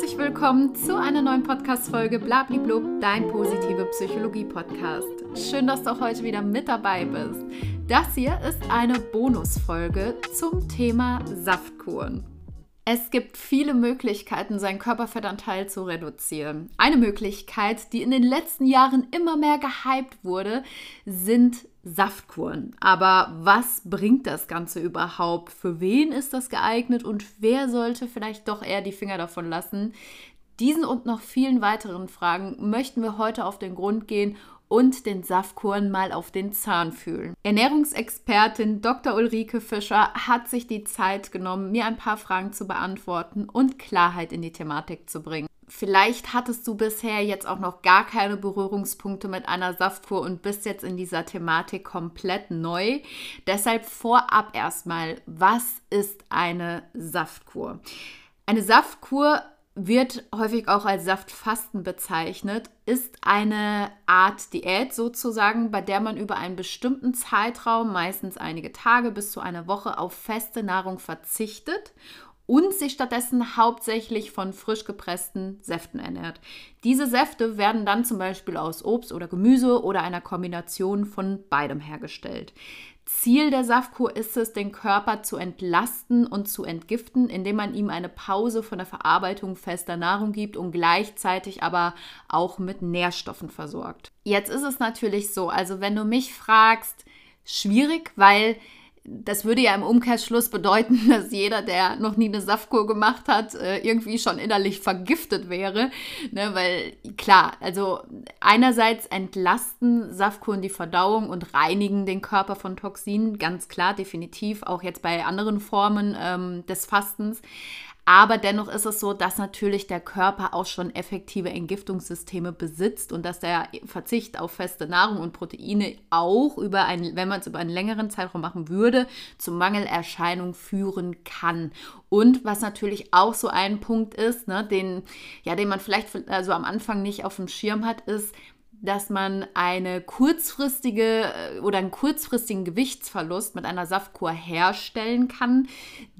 Herzlich willkommen zu einer neuen Podcast-Folge Blabliblub, dein positive Psychologie-Podcast. Schön, dass du auch heute wieder mit dabei bist. Das hier ist eine Bonusfolge zum Thema Saftkuren. Es gibt viele Möglichkeiten, seinen Körperfettanteil zu reduzieren. Eine Möglichkeit, die in den letzten Jahren immer mehr gehypt wurde, sind Saftkuren. Aber was bringt das Ganze überhaupt? Für wen ist das geeignet und wer sollte vielleicht doch eher die Finger davon lassen? Diesen und noch vielen weiteren Fragen möchten wir heute auf den Grund gehen und den Saftkuren mal auf den Zahn fühlen. Ernährungsexpertin Dr. Ulrike Fischer hat sich die Zeit genommen, mir ein paar Fragen zu beantworten und Klarheit in die Thematik zu bringen. Vielleicht hattest du bisher jetzt auch noch gar keine Berührungspunkte mit einer Saftkur und bist jetzt in dieser Thematik komplett neu. Deshalb vorab erstmal, was ist eine Saftkur? Eine Saftkur wird häufig auch als Saftfasten bezeichnet, ist eine Art Diät sozusagen, bei der man über einen bestimmten Zeitraum, meistens einige Tage bis zu einer Woche, auf feste Nahrung verzichtet und sich stattdessen hauptsächlich von frisch gepressten Säften ernährt. Diese Säfte werden dann zum Beispiel aus Obst oder Gemüse oder einer Kombination von beidem hergestellt. Ziel der Saftkur ist es, den Körper zu entlasten und zu entgiften, indem man ihm eine Pause von der Verarbeitung fester Nahrung gibt und gleichzeitig aber auch mit Nährstoffen versorgt. Jetzt ist es natürlich so, also wenn du mich fragst, schwierig, weil das würde ja im Umkehrschluss bedeuten, dass jeder, der noch nie eine Saftkur gemacht hat, äh, irgendwie schon innerlich vergiftet wäre. Ne? Weil klar, also einerseits entlasten Saftkuren die Verdauung und reinigen den Körper von Toxinen, ganz klar, definitiv, auch jetzt bei anderen Formen ähm, des Fastens. Aber dennoch ist es so, dass natürlich der Körper auch schon effektive Entgiftungssysteme besitzt und dass der Verzicht auf feste Nahrung und Proteine auch über einen, wenn man es über einen längeren Zeitraum machen würde, zu Mangelerscheinungen führen kann. Und was natürlich auch so ein Punkt ist, ne, den, ja, den man vielleicht also am Anfang nicht auf dem Schirm hat, ist, dass man eine kurzfristige äh, oder einen kurzfristigen Gewichtsverlust mit einer Saftkur herstellen kann,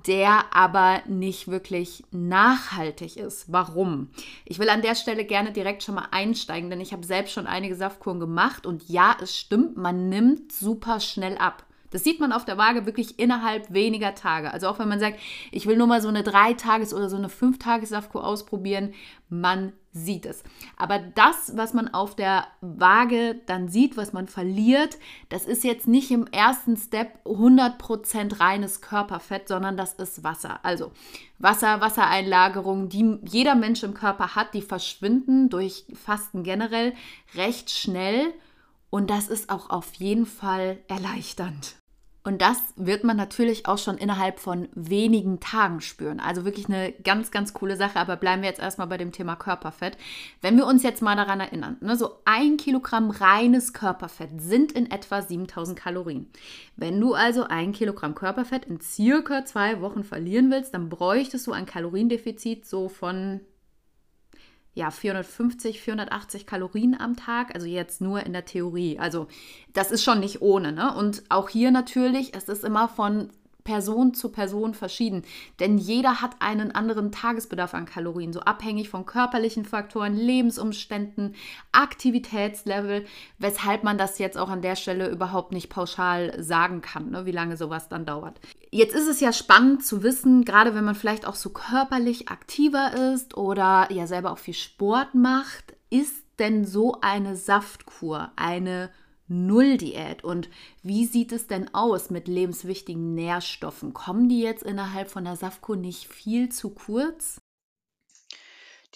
der aber nicht wirklich nachhaltig ist. Warum? Ich will an der Stelle gerne direkt schon mal einsteigen, denn ich habe selbst schon einige Saftkuren gemacht und ja, es stimmt, man nimmt super schnell ab. Das sieht man auf der Waage wirklich innerhalb weniger Tage. Also auch wenn man sagt, ich will nur mal so eine Drei-Tages- oder so eine Fünf-Tages-Saftkur ausprobieren, man sieht es. Aber das, was man auf der Waage dann sieht, was man verliert, das ist jetzt nicht im ersten Step 100% reines Körperfett, sondern das ist Wasser. Also Wasser, Wassereinlagerungen, die jeder Mensch im Körper hat, die verschwinden durch Fasten generell recht schnell. Und das ist auch auf jeden Fall erleichternd. Und das wird man natürlich auch schon innerhalb von wenigen Tagen spüren. Also wirklich eine ganz, ganz coole Sache. Aber bleiben wir jetzt erstmal bei dem Thema Körperfett. Wenn wir uns jetzt mal daran erinnern, ne, so ein Kilogramm reines Körperfett sind in etwa 7000 Kalorien. Wenn du also ein Kilogramm Körperfett in circa zwei Wochen verlieren willst, dann bräuchtest du ein Kaloriendefizit so von ja, 450, 480 Kalorien am Tag, also jetzt nur in der Theorie. Also das ist schon nicht ohne. Ne? Und auch hier natürlich, es ist immer von Person zu Person verschieden, denn jeder hat einen anderen Tagesbedarf an Kalorien, so abhängig von körperlichen Faktoren, Lebensumständen, Aktivitätslevel, weshalb man das jetzt auch an der Stelle überhaupt nicht pauschal sagen kann, ne, wie lange sowas dann dauert. Jetzt ist es ja spannend zu wissen, gerade wenn man vielleicht auch so körperlich aktiver ist oder ja selber auch viel Sport macht, ist denn so eine Saftkur eine Null-Diät. Und wie sieht es denn aus mit lebenswichtigen Nährstoffen? Kommen die jetzt innerhalb von der Saftkur nicht viel zu kurz?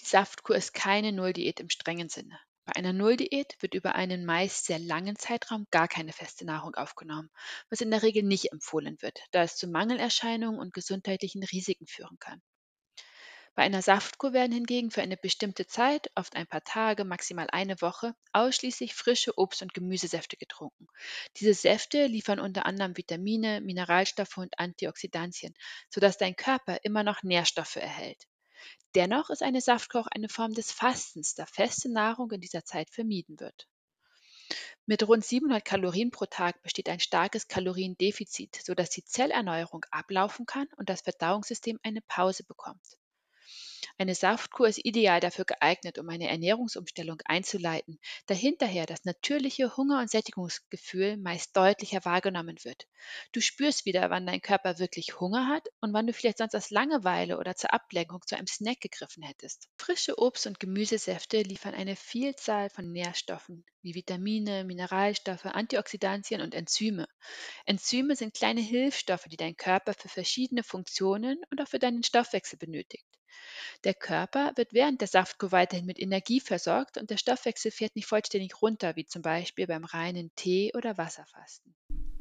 Die Saftkur ist keine Null-Diät im strengen Sinne. Bei einer Null-Diät wird über einen meist sehr langen Zeitraum gar keine feste Nahrung aufgenommen, was in der Regel nicht empfohlen wird, da es zu Mangelerscheinungen und gesundheitlichen Risiken führen kann. Bei einer Saftkur werden hingegen für eine bestimmte Zeit, oft ein paar Tage, maximal eine Woche, ausschließlich frische Obst- und Gemüsesäfte getrunken. Diese Säfte liefern unter anderem Vitamine, Mineralstoffe und Antioxidantien, sodass dein Körper immer noch Nährstoffe erhält. Dennoch ist eine Saftkur auch eine Form des Fastens, da feste Nahrung in dieser Zeit vermieden wird. Mit rund 700 Kalorien pro Tag besteht ein starkes Kaloriendefizit, sodass die Zellerneuerung ablaufen kann und das Verdauungssystem eine Pause bekommt. Eine Saftkur ist ideal dafür geeignet, um eine Ernährungsumstellung einzuleiten, da hinterher das natürliche Hunger- und Sättigungsgefühl meist deutlicher wahrgenommen wird. Du spürst wieder, wann dein Körper wirklich Hunger hat und wann du vielleicht sonst aus Langeweile oder zur Ablenkung zu einem Snack gegriffen hättest. Frische Obst- und Gemüsesäfte liefern eine Vielzahl von Nährstoffen wie Vitamine, Mineralstoffe, Antioxidantien und Enzyme. Enzyme sind kleine Hilfsstoffe, die dein Körper für verschiedene Funktionen und auch für deinen Stoffwechsel benötigt. Der Körper wird während der Saftkur weiterhin mit Energie versorgt und der Stoffwechsel fährt nicht vollständig runter, wie zum Beispiel beim reinen Tee- oder Wasserfasten.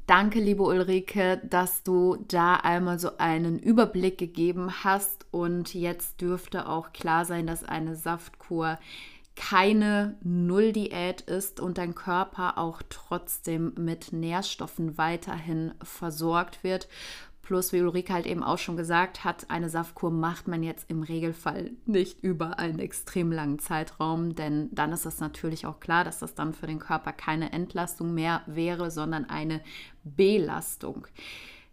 Danke, liebe Ulrike, dass du da einmal so einen Überblick gegeben hast. Und jetzt dürfte auch klar sein, dass eine Saftkur keine Nulldiät ist und dein Körper auch trotzdem mit Nährstoffen weiterhin versorgt wird. Plus, wie Ulrike halt eben auch schon gesagt hat, eine Saftkur macht man jetzt im Regelfall nicht über einen extrem langen Zeitraum, denn dann ist es natürlich auch klar, dass das dann für den Körper keine Entlastung mehr wäre, sondern eine Belastung.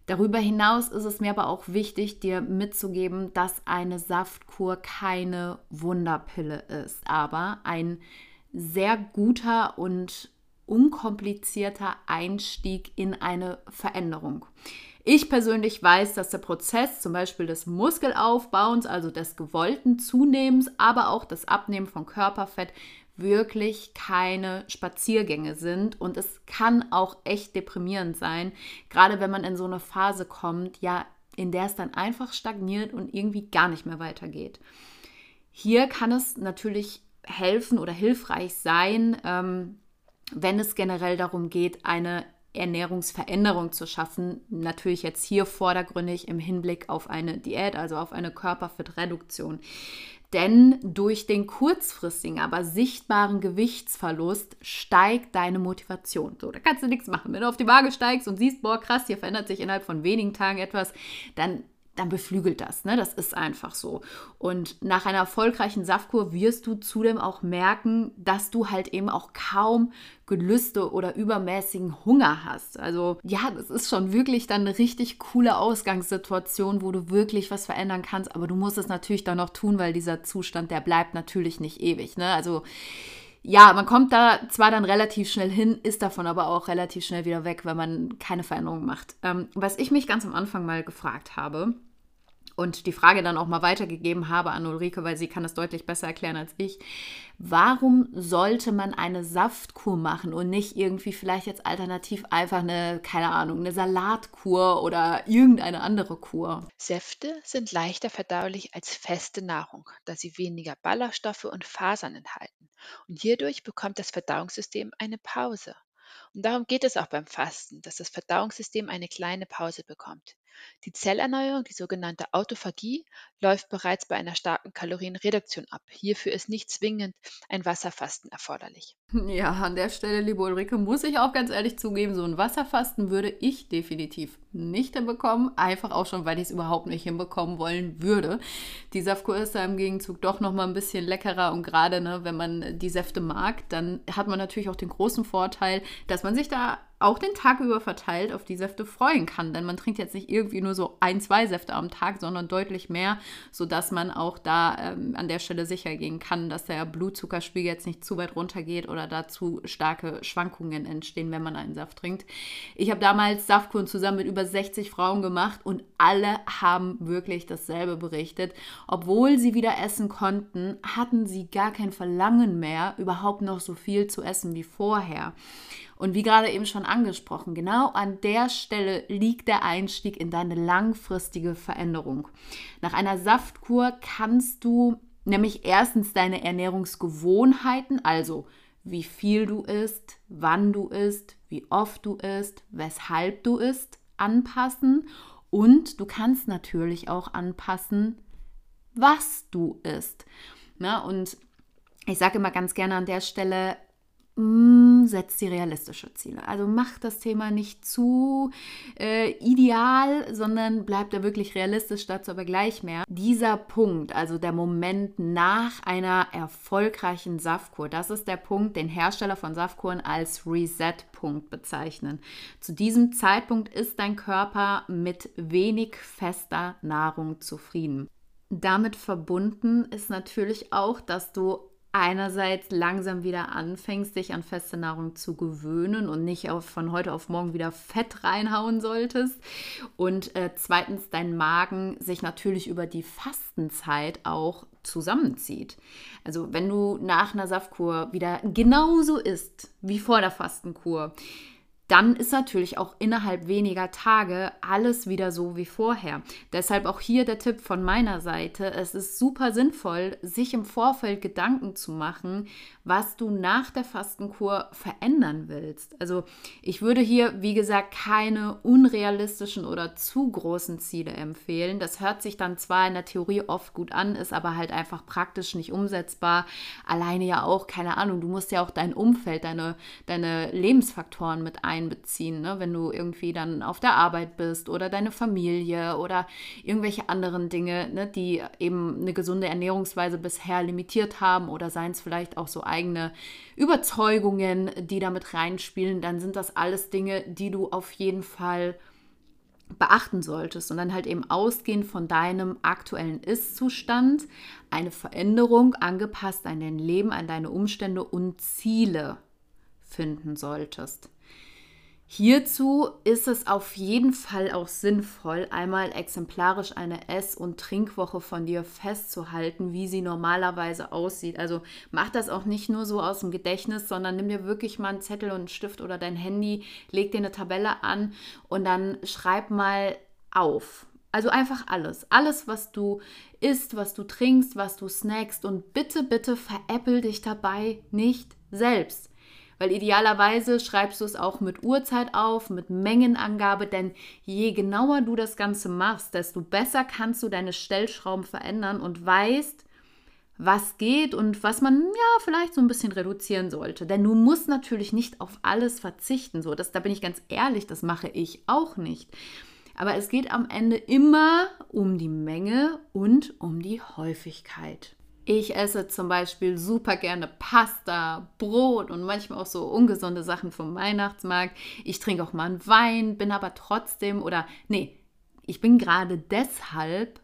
Darüber hinaus ist es mir aber auch wichtig, dir mitzugeben, dass eine Saftkur keine Wunderpille ist, aber ein sehr guter und unkomplizierter Einstieg in eine Veränderung. Ich persönlich weiß, dass der Prozess zum Beispiel des Muskelaufbauens, also des gewollten Zunehmens, aber auch das Abnehmen von Körperfett wirklich keine Spaziergänge sind und es kann auch echt deprimierend sein, gerade wenn man in so eine Phase kommt, ja, in der es dann einfach stagniert und irgendwie gar nicht mehr weitergeht. Hier kann es natürlich helfen oder hilfreich sein, ähm, wenn es generell darum geht, eine Ernährungsveränderung zu schaffen. Natürlich jetzt hier vordergründig im Hinblick auf eine Diät, also auf eine Körperfettreduktion. Denn durch den kurzfristigen, aber sichtbaren Gewichtsverlust steigt deine Motivation. So, da kannst du nichts machen. Wenn du auf die Waage steigst und siehst, boah, krass, hier verändert sich innerhalb von wenigen Tagen etwas, dann dann beflügelt das. Ne? Das ist einfach so. Und nach einer erfolgreichen Saftkur wirst du zudem auch merken, dass du halt eben auch kaum Gelüste oder übermäßigen Hunger hast. Also ja, das ist schon wirklich dann eine richtig coole Ausgangssituation, wo du wirklich was verändern kannst. Aber du musst es natürlich dann noch tun, weil dieser Zustand, der bleibt natürlich nicht ewig. Ne? Also ja, man kommt da zwar dann relativ schnell hin, ist davon aber auch relativ schnell wieder weg, wenn man keine Veränderungen macht. Ähm, was ich mich ganz am Anfang mal gefragt habe und die Frage dann auch mal weitergegeben habe an Ulrike, weil sie kann es deutlich besser erklären als ich. Warum sollte man eine Saftkur machen und nicht irgendwie vielleicht jetzt alternativ einfach eine, keine Ahnung, eine Salatkur oder irgendeine andere Kur? Säfte sind leichter verdaulich als feste Nahrung, da sie weniger Ballaststoffe und Fasern enthalten. Und hierdurch bekommt das Verdauungssystem eine Pause. Und darum geht es auch beim Fasten, dass das Verdauungssystem eine kleine Pause bekommt. Die Zellerneuerung, die sogenannte Autophagie, läuft bereits bei einer starken Kalorienreduktion ab. Hierfür ist nicht zwingend ein Wasserfasten erforderlich. Ja, an der Stelle, liebe Ulrike, muss ich auch ganz ehrlich zugeben, so ein Wasserfasten würde ich definitiv nicht hinbekommen. Einfach auch schon, weil ich es überhaupt nicht hinbekommen wollen würde. Die Saftkur ist da im Gegenzug doch noch mal ein bisschen leckerer und gerade, ne, wenn man die Säfte mag, dann hat man natürlich auch den großen Vorteil, dass man sich da auch den Tag über verteilt auf die Säfte freuen kann. Denn man trinkt jetzt nicht irgendwie nur so ein, zwei Säfte am Tag, sondern deutlich mehr, sodass man auch da ähm, an der Stelle sicher gehen kann, dass der Blutzuckerspiegel jetzt nicht zu weit runtergeht oder dazu starke Schwankungen entstehen, wenn man einen Saft trinkt. Ich habe damals Saftkuren zusammen mit über 60 Frauen gemacht und alle haben wirklich dasselbe berichtet. Obwohl sie wieder essen konnten, hatten sie gar kein Verlangen mehr, überhaupt noch so viel zu essen wie vorher. Und wie gerade eben schon angesprochen, genau an der Stelle liegt der Einstieg in deine langfristige Veränderung. Nach einer Saftkur kannst du nämlich erstens deine Ernährungsgewohnheiten, also wie viel du isst, wann du isst, wie oft du isst, weshalb du isst, anpassen und du kannst natürlich auch anpassen, was du isst. Na, und ich sage immer ganz gerne an der Stelle, setzt die realistische Ziele. Also macht das Thema nicht zu äh, ideal, sondern bleibt da wirklich realistisch, dazu aber gleich mehr. Dieser Punkt, also der Moment nach einer erfolgreichen Saftkur, das ist der Punkt, den Hersteller von Saftkuren als Reset-Punkt bezeichnen. Zu diesem Zeitpunkt ist dein Körper mit wenig fester Nahrung zufrieden. damit verbunden ist natürlich auch, dass du einerseits langsam wieder anfängst, dich an feste Nahrung zu gewöhnen und nicht auf, von heute auf morgen wieder Fett reinhauen solltest. Und äh, zweitens dein Magen sich natürlich über die Fastenzeit auch zusammenzieht. Also wenn du nach einer Saftkur wieder genauso isst wie vor der Fastenkur, dann ist natürlich auch innerhalb weniger Tage alles wieder so wie vorher. Deshalb auch hier der Tipp von meiner Seite. Es ist super sinnvoll, sich im Vorfeld Gedanken zu machen, was du nach der Fastenkur verändern willst. Also ich würde hier, wie gesagt, keine unrealistischen oder zu großen Ziele empfehlen. Das hört sich dann zwar in der Theorie oft gut an, ist aber halt einfach praktisch nicht umsetzbar. Alleine ja auch, keine Ahnung, du musst ja auch dein Umfeld, deine, deine Lebensfaktoren mit ein einbeziehen, ne? wenn du irgendwie dann auf der Arbeit bist oder deine Familie oder irgendwelche anderen Dinge, ne? die eben eine gesunde Ernährungsweise bisher limitiert haben oder seien es vielleicht auch so eigene Überzeugungen, die damit reinspielen, dann sind das alles Dinge, die du auf jeden Fall beachten solltest und dann halt eben ausgehend von deinem aktuellen Ist-Zustand eine Veränderung angepasst an dein Leben, an deine Umstände und Ziele finden solltest. Hierzu ist es auf jeden Fall auch sinnvoll, einmal exemplarisch eine Ess- und Trinkwoche von dir festzuhalten, wie sie normalerweise aussieht. Also mach das auch nicht nur so aus dem Gedächtnis, sondern nimm dir wirklich mal einen Zettel und einen Stift oder dein Handy, leg dir eine Tabelle an und dann schreib mal auf. Also einfach alles. Alles, was du isst, was du trinkst, was du snackst. Und bitte, bitte veräppel dich dabei nicht selbst. Weil idealerweise schreibst du es auch mit Uhrzeit auf, mit Mengenangabe, denn je genauer du das Ganze machst, desto besser kannst du deine Stellschrauben verändern und weißt, was geht und was man ja vielleicht so ein bisschen reduzieren sollte. Denn du musst natürlich nicht auf alles verzichten. So, das, da bin ich ganz ehrlich, das mache ich auch nicht. Aber es geht am Ende immer um die Menge und um die Häufigkeit. Ich esse zum Beispiel super gerne Pasta, Brot und manchmal auch so ungesunde Sachen vom Weihnachtsmarkt. Ich trinke auch mal einen Wein, bin aber trotzdem oder nee, ich bin gerade deshalb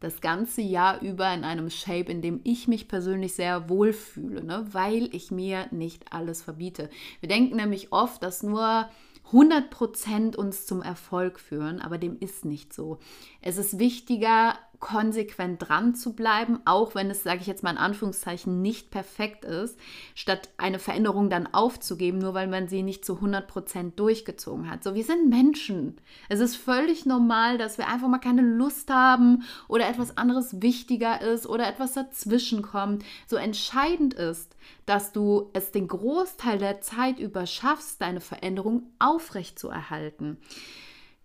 das ganze Jahr über in einem Shape, in dem ich mich persönlich sehr wohlfühle, ne? weil ich mir nicht alles verbiete. Wir denken nämlich oft, dass nur 100% uns zum Erfolg führen, aber dem ist nicht so. Es ist wichtiger, konsequent dran zu bleiben, auch wenn es, sage ich jetzt mal in Anführungszeichen, nicht perfekt ist, statt eine Veränderung dann aufzugeben, nur weil man sie nicht zu 100% durchgezogen hat. So, wir sind Menschen. Es ist völlig normal, dass wir einfach mal keine Lust haben oder etwas anderes wichtiger ist oder etwas dazwischen kommt. So entscheidend ist, dass du es den Großteil der Zeit über schaffst, deine Veränderung aufrechtzuerhalten.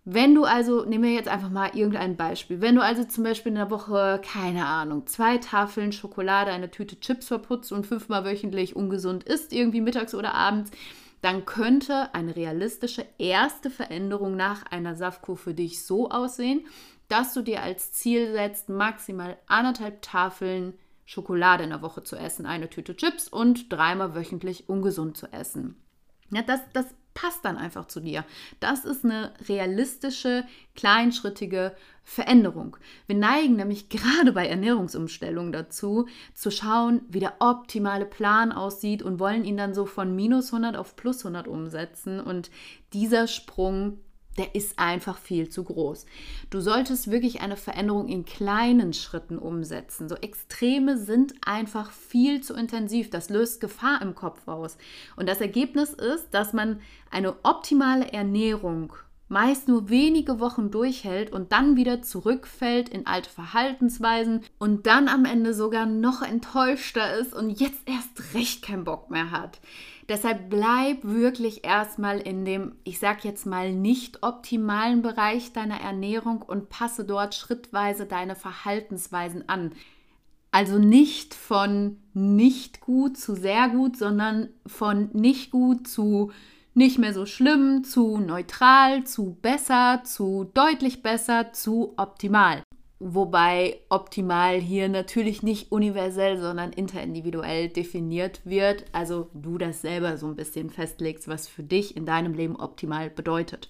Wenn du also, nehmen wir jetzt einfach mal irgendein Beispiel, wenn du also zum Beispiel in der Woche, keine Ahnung, zwei Tafeln Schokolade, eine Tüte Chips verputzt und fünfmal wöchentlich ungesund isst, irgendwie mittags oder abends, dann könnte eine realistische erste Veränderung nach einer Saftkur für dich so aussehen, dass du dir als Ziel setzt, maximal anderthalb Tafeln Schokolade in der Woche zu essen, eine Tüte Chips und dreimal wöchentlich ungesund zu essen. Ja, das, das passt dann einfach zu dir. Das ist eine realistische, kleinschrittige Veränderung. Wir neigen nämlich gerade bei Ernährungsumstellungen dazu, zu schauen, wie der optimale Plan aussieht und wollen ihn dann so von minus 100 auf plus 100 umsetzen. Und dieser Sprung der ist einfach viel zu groß. Du solltest wirklich eine Veränderung in kleinen Schritten umsetzen. So Extreme sind einfach viel zu intensiv. Das löst Gefahr im Kopf aus. Und das Ergebnis ist, dass man eine optimale Ernährung meist nur wenige Wochen durchhält und dann wieder zurückfällt in alte Verhaltensweisen und dann am Ende sogar noch enttäuschter ist und jetzt erst recht keinen Bock mehr hat. Deshalb bleib wirklich erstmal in dem, ich sag jetzt mal, nicht optimalen Bereich deiner Ernährung und passe dort schrittweise deine Verhaltensweisen an. Also nicht von nicht gut zu sehr gut, sondern von nicht gut zu nicht mehr so schlimm, zu neutral, zu besser, zu deutlich besser, zu optimal. Wobei optimal hier natürlich nicht universell, sondern interindividuell definiert wird. Also du das selber so ein bisschen festlegst, was für dich in deinem Leben optimal bedeutet.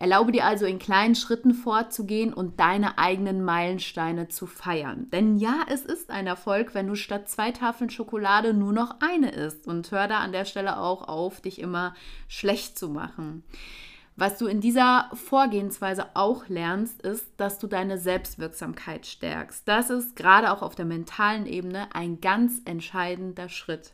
Erlaube dir also in kleinen Schritten vorzugehen und deine eigenen Meilensteine zu feiern. Denn ja, es ist ein Erfolg, wenn du statt zwei Tafeln Schokolade nur noch eine isst. Und hör da an der Stelle auch auf, dich immer schlecht zu machen. Was du in dieser Vorgehensweise auch lernst, ist, dass du deine Selbstwirksamkeit stärkst. Das ist gerade auch auf der mentalen Ebene ein ganz entscheidender Schritt.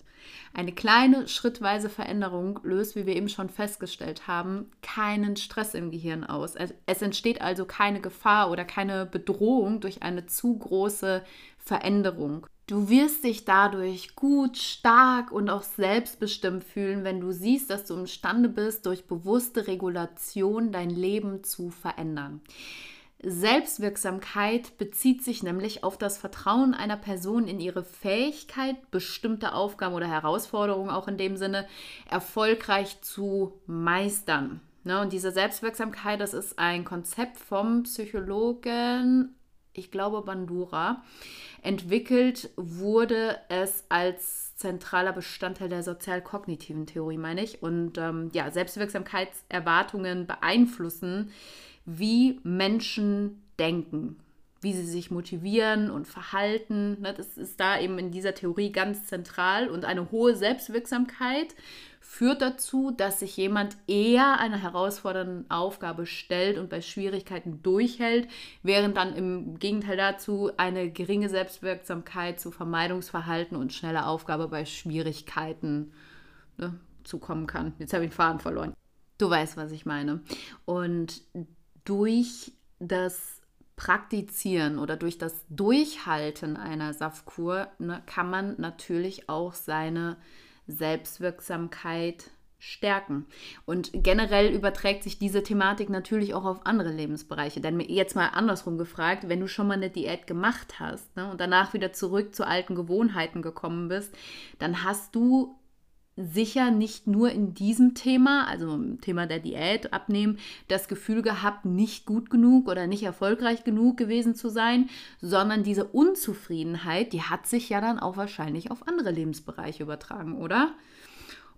Eine kleine schrittweise Veränderung löst, wie wir eben schon festgestellt haben, keinen Stress im Gehirn aus. Es entsteht also keine Gefahr oder keine Bedrohung durch eine zu große Veränderung. Du wirst dich dadurch gut, stark und auch selbstbestimmt fühlen, wenn du siehst, dass du imstande bist, durch bewusste Regulation dein Leben zu verändern. Selbstwirksamkeit bezieht sich nämlich auf das Vertrauen einer Person in ihre Fähigkeit, bestimmte Aufgaben oder Herausforderungen auch in dem Sinne erfolgreich zu meistern. Ne, und diese Selbstwirksamkeit, das ist ein Konzept vom Psychologen, ich glaube Bandura. Entwickelt wurde es als zentraler Bestandteil der sozial-kognitiven Theorie, meine ich. Und ähm, ja, Selbstwirksamkeitserwartungen beeinflussen wie Menschen denken, wie sie sich motivieren und verhalten. Ne, das ist da eben in dieser Theorie ganz zentral. Und eine hohe Selbstwirksamkeit führt dazu, dass sich jemand eher einer herausfordernden Aufgabe stellt und bei Schwierigkeiten durchhält, während dann im Gegenteil dazu eine geringe Selbstwirksamkeit zu Vermeidungsverhalten und schneller Aufgabe bei Schwierigkeiten ne, zukommen kann. Jetzt habe ich den Faden verloren. Du weißt, was ich meine. Und durch das Praktizieren oder durch das Durchhalten einer Saftkur ne, kann man natürlich auch seine Selbstwirksamkeit stärken. Und generell überträgt sich diese Thematik natürlich auch auf andere Lebensbereiche. Denn jetzt mal andersrum gefragt, wenn du schon mal eine Diät gemacht hast ne, und danach wieder zurück zu alten Gewohnheiten gekommen bist, dann hast du sicher nicht nur in diesem Thema, also im Thema der Diät abnehmen, das Gefühl gehabt, nicht gut genug oder nicht erfolgreich genug gewesen zu sein, sondern diese Unzufriedenheit, die hat sich ja dann auch wahrscheinlich auf andere Lebensbereiche übertragen, oder?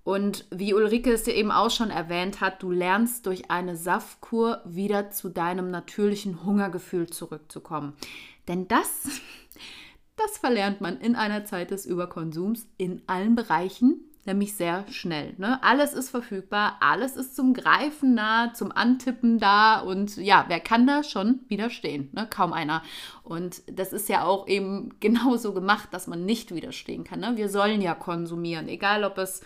Und wie Ulrike es dir eben auch schon erwähnt hat, du lernst durch eine Saftkur wieder zu deinem natürlichen Hungergefühl zurückzukommen. Denn das, das verlernt man in einer Zeit des Überkonsums in allen Bereichen nämlich sehr schnell. Ne? Alles ist verfügbar, alles ist zum Greifen nah, zum Antippen da und ja, wer kann da schon widerstehen? Ne? Kaum einer. Und das ist ja auch eben genauso gemacht, dass man nicht widerstehen kann. Ne? Wir sollen ja konsumieren, egal ob es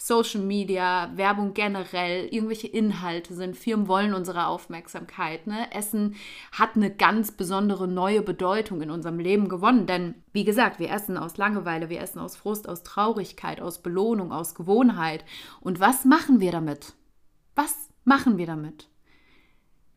Social Media, Werbung generell, irgendwelche Inhalte sind. Firmen wollen unsere Aufmerksamkeit. Ne? Essen hat eine ganz besondere neue Bedeutung in unserem Leben gewonnen. Denn, wie gesagt, wir essen aus Langeweile, wir essen aus Frust, aus Traurigkeit, aus Belohnung, aus Gewohnheit. Und was machen wir damit? Was machen wir damit?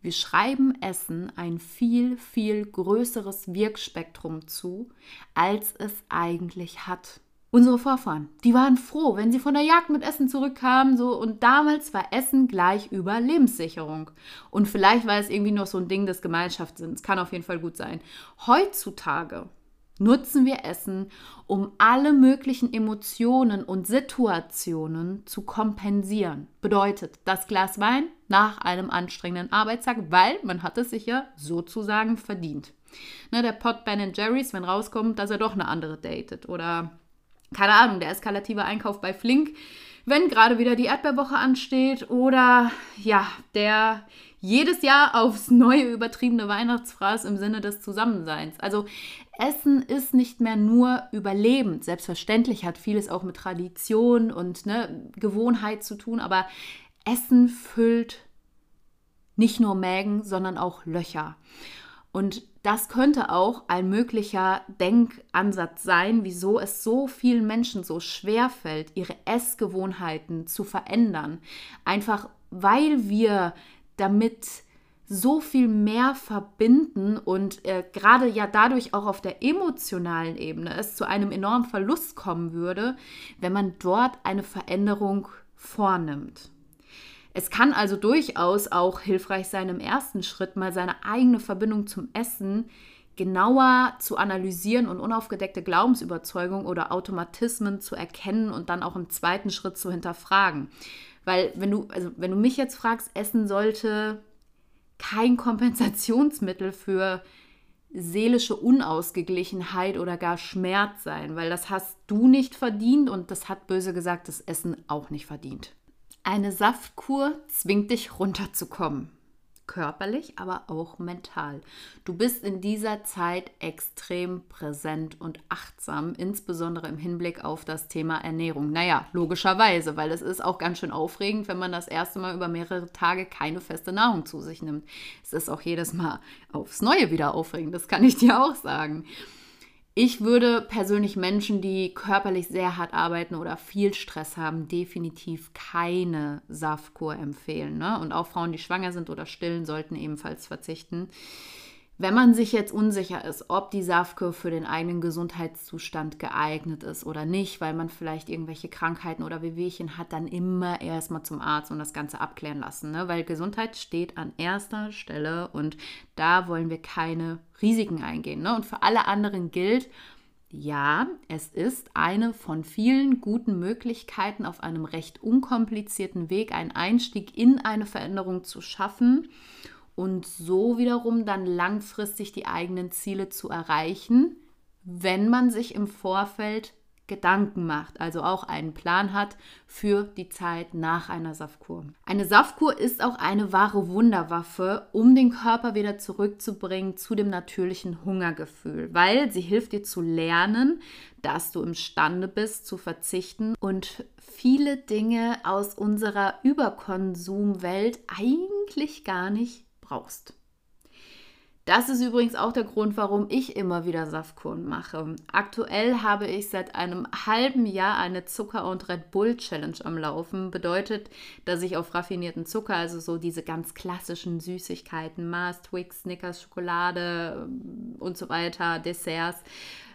Wir schreiben Essen ein viel, viel größeres Wirkspektrum zu, als es eigentlich hat unsere Vorfahren, die waren froh, wenn sie von der Jagd mit Essen zurückkamen, so und damals war Essen gleich über Lebenssicherung. Und vielleicht war es irgendwie noch so ein Ding des Gemeinschaftssinns, kann auf jeden Fall gut sein. Heutzutage nutzen wir Essen, um alle möglichen Emotionen und Situationen zu kompensieren. Bedeutet, das Glas Wein nach einem anstrengenden Arbeitstag, weil man hat es sich ja sozusagen verdient. Ne, der Pot Ben Jerry's, wenn rauskommt, dass er doch eine andere datet oder keine Ahnung, der eskalative Einkauf bei Flink, wenn gerade wieder die Erdbeerwoche ansteht oder ja, der jedes Jahr aufs neue übertriebene Weihnachtsfraß im Sinne des Zusammenseins. Also Essen ist nicht mehr nur überlebend. Selbstverständlich hat vieles auch mit Tradition und ne, Gewohnheit zu tun, aber Essen füllt nicht nur Mägen, sondern auch Löcher. Und das könnte auch ein möglicher Denkansatz sein, wieso es so vielen Menschen so schwer fällt, ihre Essgewohnheiten zu verändern. Einfach weil wir damit so viel mehr verbinden und äh, gerade ja dadurch auch auf der emotionalen Ebene es zu einem enormen Verlust kommen würde, wenn man dort eine Veränderung vornimmt. Es kann also durchaus auch hilfreich sein, im ersten Schritt mal seine eigene Verbindung zum Essen genauer zu analysieren und unaufgedeckte Glaubensüberzeugungen oder Automatismen zu erkennen und dann auch im zweiten Schritt zu hinterfragen. Weil wenn du, also wenn du mich jetzt fragst, Essen sollte kein Kompensationsmittel für seelische Unausgeglichenheit oder gar Schmerz sein, weil das hast du nicht verdient und das hat böse gesagt das Essen auch nicht verdient. Eine Saftkur zwingt dich runterzukommen körperlich, aber auch mental. Du bist in dieser Zeit extrem präsent und achtsam, insbesondere im Hinblick auf das Thema Ernährung. Naja, logischerweise, weil es ist auch ganz schön aufregend, wenn man das erste Mal über mehrere Tage keine feste Nahrung zu sich nimmt. Es ist auch jedes Mal aufs Neue wieder aufregend, das kann ich dir auch sagen. Ich würde persönlich Menschen, die körperlich sehr hart arbeiten oder viel Stress haben, definitiv keine Saftkur empfehlen. Ne? Und auch Frauen, die schwanger sind oder stillen, sollten ebenfalls verzichten. Wenn man sich jetzt unsicher ist, ob die Saftkur für den eigenen Gesundheitszustand geeignet ist oder nicht, weil man vielleicht irgendwelche Krankheiten oder Wehwehchen hat, dann immer erstmal zum Arzt und das Ganze abklären lassen. Ne? Weil Gesundheit steht an erster Stelle und da wollen wir keine Risiken eingehen. Ne? Und für alle anderen gilt, ja, es ist eine von vielen guten Möglichkeiten, auf einem recht unkomplizierten Weg einen Einstieg in eine Veränderung zu schaffen und so wiederum dann langfristig die eigenen Ziele zu erreichen, wenn man sich im Vorfeld Gedanken macht, also auch einen Plan hat für die Zeit nach einer Saftkur. Eine Saftkur ist auch eine wahre Wunderwaffe, um den Körper wieder zurückzubringen zu dem natürlichen Hungergefühl, weil sie hilft dir zu lernen, dass du imstande bist zu verzichten und viele Dinge aus unserer Überkonsumwelt eigentlich gar nicht brauchst. Das ist übrigens auch der Grund, warum ich immer wieder Saftkuren mache. Aktuell habe ich seit einem halben Jahr eine Zucker- und Red Bull Challenge am Laufen. Bedeutet, dass ich auf raffinierten Zucker, also so diese ganz klassischen Süßigkeiten, Mars, Twix, Snickers, Schokolade ähm, und so weiter, Desserts,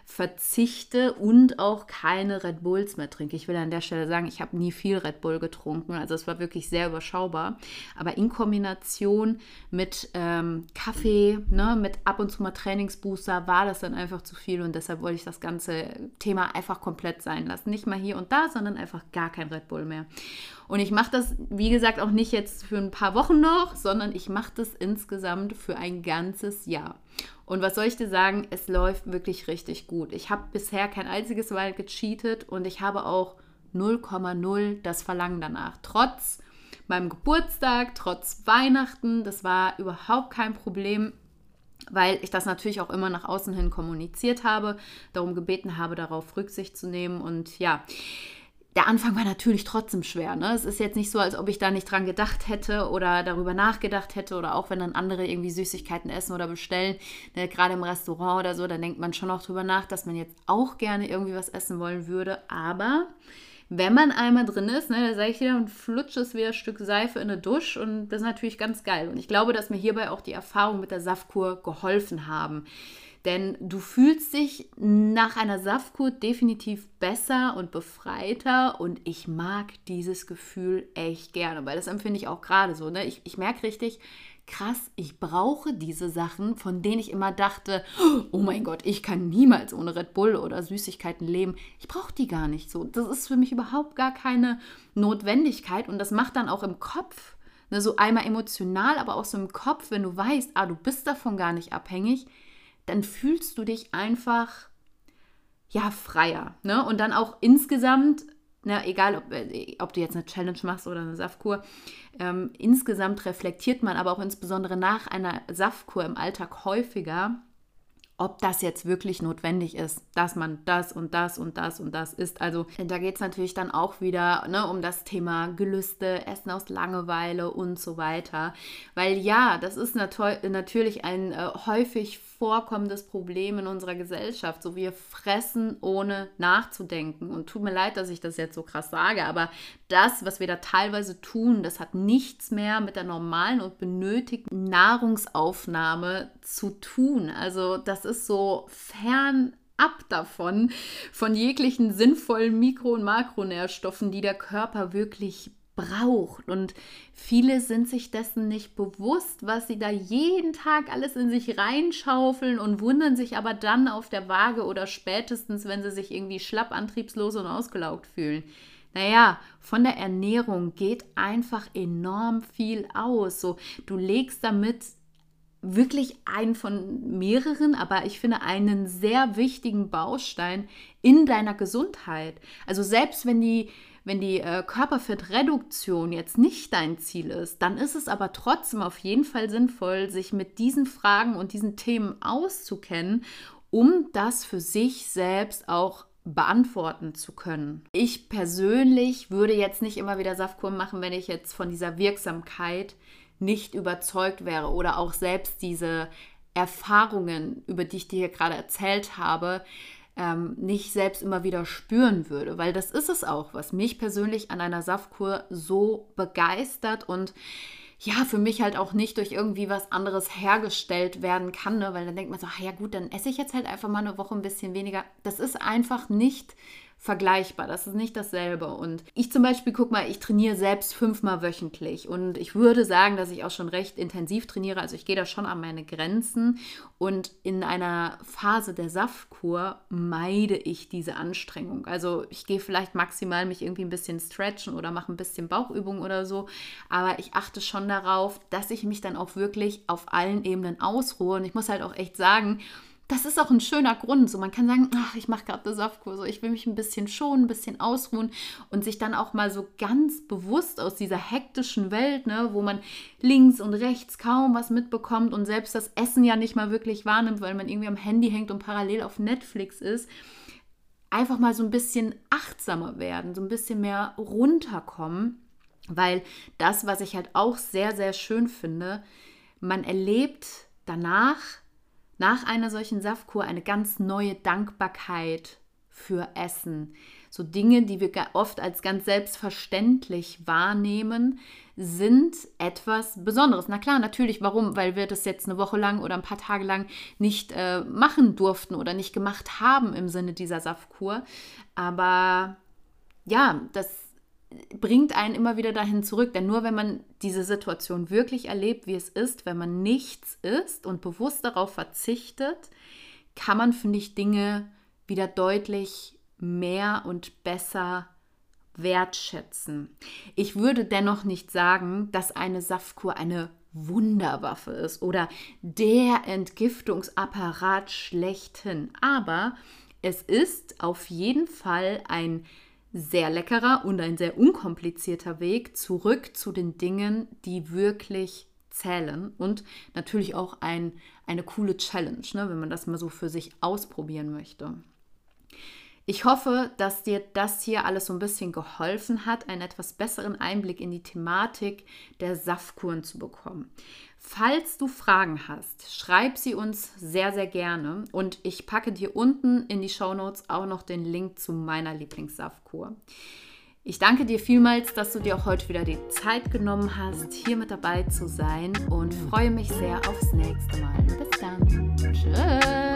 verzichte und auch keine Red Bulls mehr trinke. Ich will an der Stelle sagen, ich habe nie viel Red Bull getrunken, also es war wirklich sehr überschaubar. Aber in Kombination mit ähm, Kaffee, ne, mit ab und zu mal Trainingsbooster, war das dann einfach zu viel und deshalb wollte ich das ganze Thema einfach komplett sein lassen. Nicht mal hier und da, sondern einfach gar kein Red Bull mehr. Und ich mache das, wie gesagt, auch nicht jetzt für ein paar Wochen noch, sondern ich mache das insgesamt für ein ganzes Jahr. Und was soll ich dir sagen? Es läuft wirklich richtig gut. Ich habe bisher kein einziges Mal gecheatet und ich habe auch 0,0 das Verlangen danach. Trotz meinem Geburtstag, trotz Weihnachten, das war überhaupt kein Problem weil ich das natürlich auch immer nach außen hin kommuniziert habe, darum gebeten habe, darauf Rücksicht zu nehmen. Und ja, der Anfang war natürlich trotzdem schwer. Ne? Es ist jetzt nicht so, als ob ich da nicht dran gedacht hätte oder darüber nachgedacht hätte oder auch wenn dann andere irgendwie Süßigkeiten essen oder bestellen, ne, gerade im Restaurant oder so, dann denkt man schon auch drüber nach, dass man jetzt auch gerne irgendwie was essen wollen würde. Aber wenn man einmal drin ist, ne, da sage ich wieder und flutscht es wie ein Stück Seife in eine Dusche und das ist natürlich ganz geil. Und ich glaube, dass mir hierbei auch die Erfahrung mit der Saftkur geholfen haben. Denn du fühlst dich nach einer Saftkur definitiv besser und befreiter und ich mag dieses Gefühl echt gerne, weil das empfinde ich auch gerade so. Ne? Ich, ich merke richtig, krass, ich brauche diese Sachen, von denen ich immer dachte, oh mein Gott, ich kann niemals ohne Red Bull oder Süßigkeiten leben. Ich brauche die gar nicht so. Das ist für mich überhaupt gar keine Notwendigkeit und das macht dann auch im Kopf, ne, so einmal emotional, aber auch so im Kopf, wenn du weißt, ah, du bist davon gar nicht abhängig, dann fühlst du dich einfach ja freier. Ne? Und dann auch insgesamt, ne, egal ob, äh, ob du jetzt eine Challenge machst oder eine Saftkur, ähm, insgesamt reflektiert man aber auch insbesondere nach einer Saftkur im Alltag häufiger, ob das jetzt wirklich notwendig ist, dass man das und das und das und das isst. Also da geht es natürlich dann auch wieder ne, um das Thema Gelüste, Essen aus Langeweile und so weiter. Weil ja, das ist nat natürlich ein äh, häufig vorkommendes Problem in unserer Gesellschaft. So wir fressen ohne nachzudenken. Und tut mir leid, dass ich das jetzt so krass sage, aber das, was wir da teilweise tun, das hat nichts mehr mit der normalen und benötigten Nahrungsaufnahme zu tun. Also das ist so fern ab davon, von jeglichen sinnvollen Mikro- und Makronährstoffen, die der Körper wirklich braucht. Und viele sind sich dessen nicht bewusst, was sie da jeden Tag alles in sich reinschaufeln und wundern sich aber dann auf der Waage oder spätestens, wenn sie sich irgendwie schlapp, antriebslos und ausgelaugt fühlen. Naja, von der Ernährung geht einfach enorm viel aus. So, du legst damit wirklich einen von mehreren, aber ich finde einen sehr wichtigen Baustein in deiner Gesundheit. Also selbst wenn die wenn die äh, Körperfettreduktion jetzt nicht dein Ziel ist, dann ist es aber trotzdem auf jeden Fall sinnvoll, sich mit diesen Fragen und diesen Themen auszukennen, um das für sich selbst auch beantworten zu können. Ich persönlich würde jetzt nicht immer wieder Saftkur machen, wenn ich jetzt von dieser Wirksamkeit nicht überzeugt wäre oder auch selbst diese Erfahrungen, über die ich dir hier gerade erzählt habe, ähm, nicht selbst immer wieder spüren würde, weil das ist es auch, was mich persönlich an einer Saftkur so begeistert und ja, für mich halt auch nicht durch irgendwie was anderes hergestellt werden kann, ne? weil dann denkt man so, ja gut, dann esse ich jetzt halt einfach mal eine Woche ein bisschen weniger. Das ist einfach nicht vergleichbar. Das ist nicht dasselbe. Und ich zum Beispiel, guck mal, ich trainiere selbst fünfmal wöchentlich und ich würde sagen, dass ich auch schon recht intensiv trainiere. Also ich gehe da schon an meine Grenzen und in einer Phase der Saftkur meide ich diese Anstrengung. Also ich gehe vielleicht maximal mich irgendwie ein bisschen stretchen oder mache ein bisschen Bauchübungen oder so, aber ich achte schon darauf, dass ich mich dann auch wirklich auf allen Ebenen ausruhe. Und ich muss halt auch echt sagen, das ist auch ein schöner Grund. So, man kann sagen, ach, ich mache gerade eine Saftkur, ich will mich ein bisschen schonen, ein bisschen ausruhen und sich dann auch mal so ganz bewusst aus dieser hektischen Welt, ne, wo man links und rechts kaum was mitbekommt und selbst das Essen ja nicht mal wirklich wahrnimmt, weil man irgendwie am Handy hängt und parallel auf Netflix ist, einfach mal so ein bisschen achtsamer werden, so ein bisschen mehr runterkommen, weil das, was ich halt auch sehr, sehr schön finde, man erlebt danach, nach einer solchen Saftkur eine ganz neue Dankbarkeit für Essen. So Dinge, die wir oft als ganz selbstverständlich wahrnehmen, sind etwas Besonderes. Na klar, natürlich, warum? Weil wir das jetzt eine Woche lang oder ein paar Tage lang nicht äh, machen durften oder nicht gemacht haben im Sinne dieser Saftkur. Aber ja, das bringt einen immer wieder dahin zurück. Denn nur wenn man diese Situation wirklich erlebt, wie es ist, wenn man nichts isst und bewusst darauf verzichtet, kann man, finde ich, Dinge wieder deutlich mehr und besser wertschätzen. Ich würde dennoch nicht sagen, dass eine Saftkur eine Wunderwaffe ist oder der Entgiftungsapparat schlechthin. Aber es ist auf jeden Fall ein sehr leckerer und ein sehr unkomplizierter Weg zurück zu den Dingen, die wirklich zählen und natürlich auch ein, eine coole Challenge, ne, wenn man das mal so für sich ausprobieren möchte. Ich hoffe, dass dir das hier alles so ein bisschen geholfen hat, einen etwas besseren Einblick in die Thematik der Saftkuren zu bekommen. Falls du Fragen hast, schreib sie uns sehr, sehr gerne und ich packe dir unten in die Show Notes auch noch den Link zu meiner Lieblingssaftkur. Ich danke dir vielmals, dass du dir auch heute wieder die Zeit genommen hast, hier mit dabei zu sein und freue mich sehr aufs nächste Mal. Bis dann. Tschüss.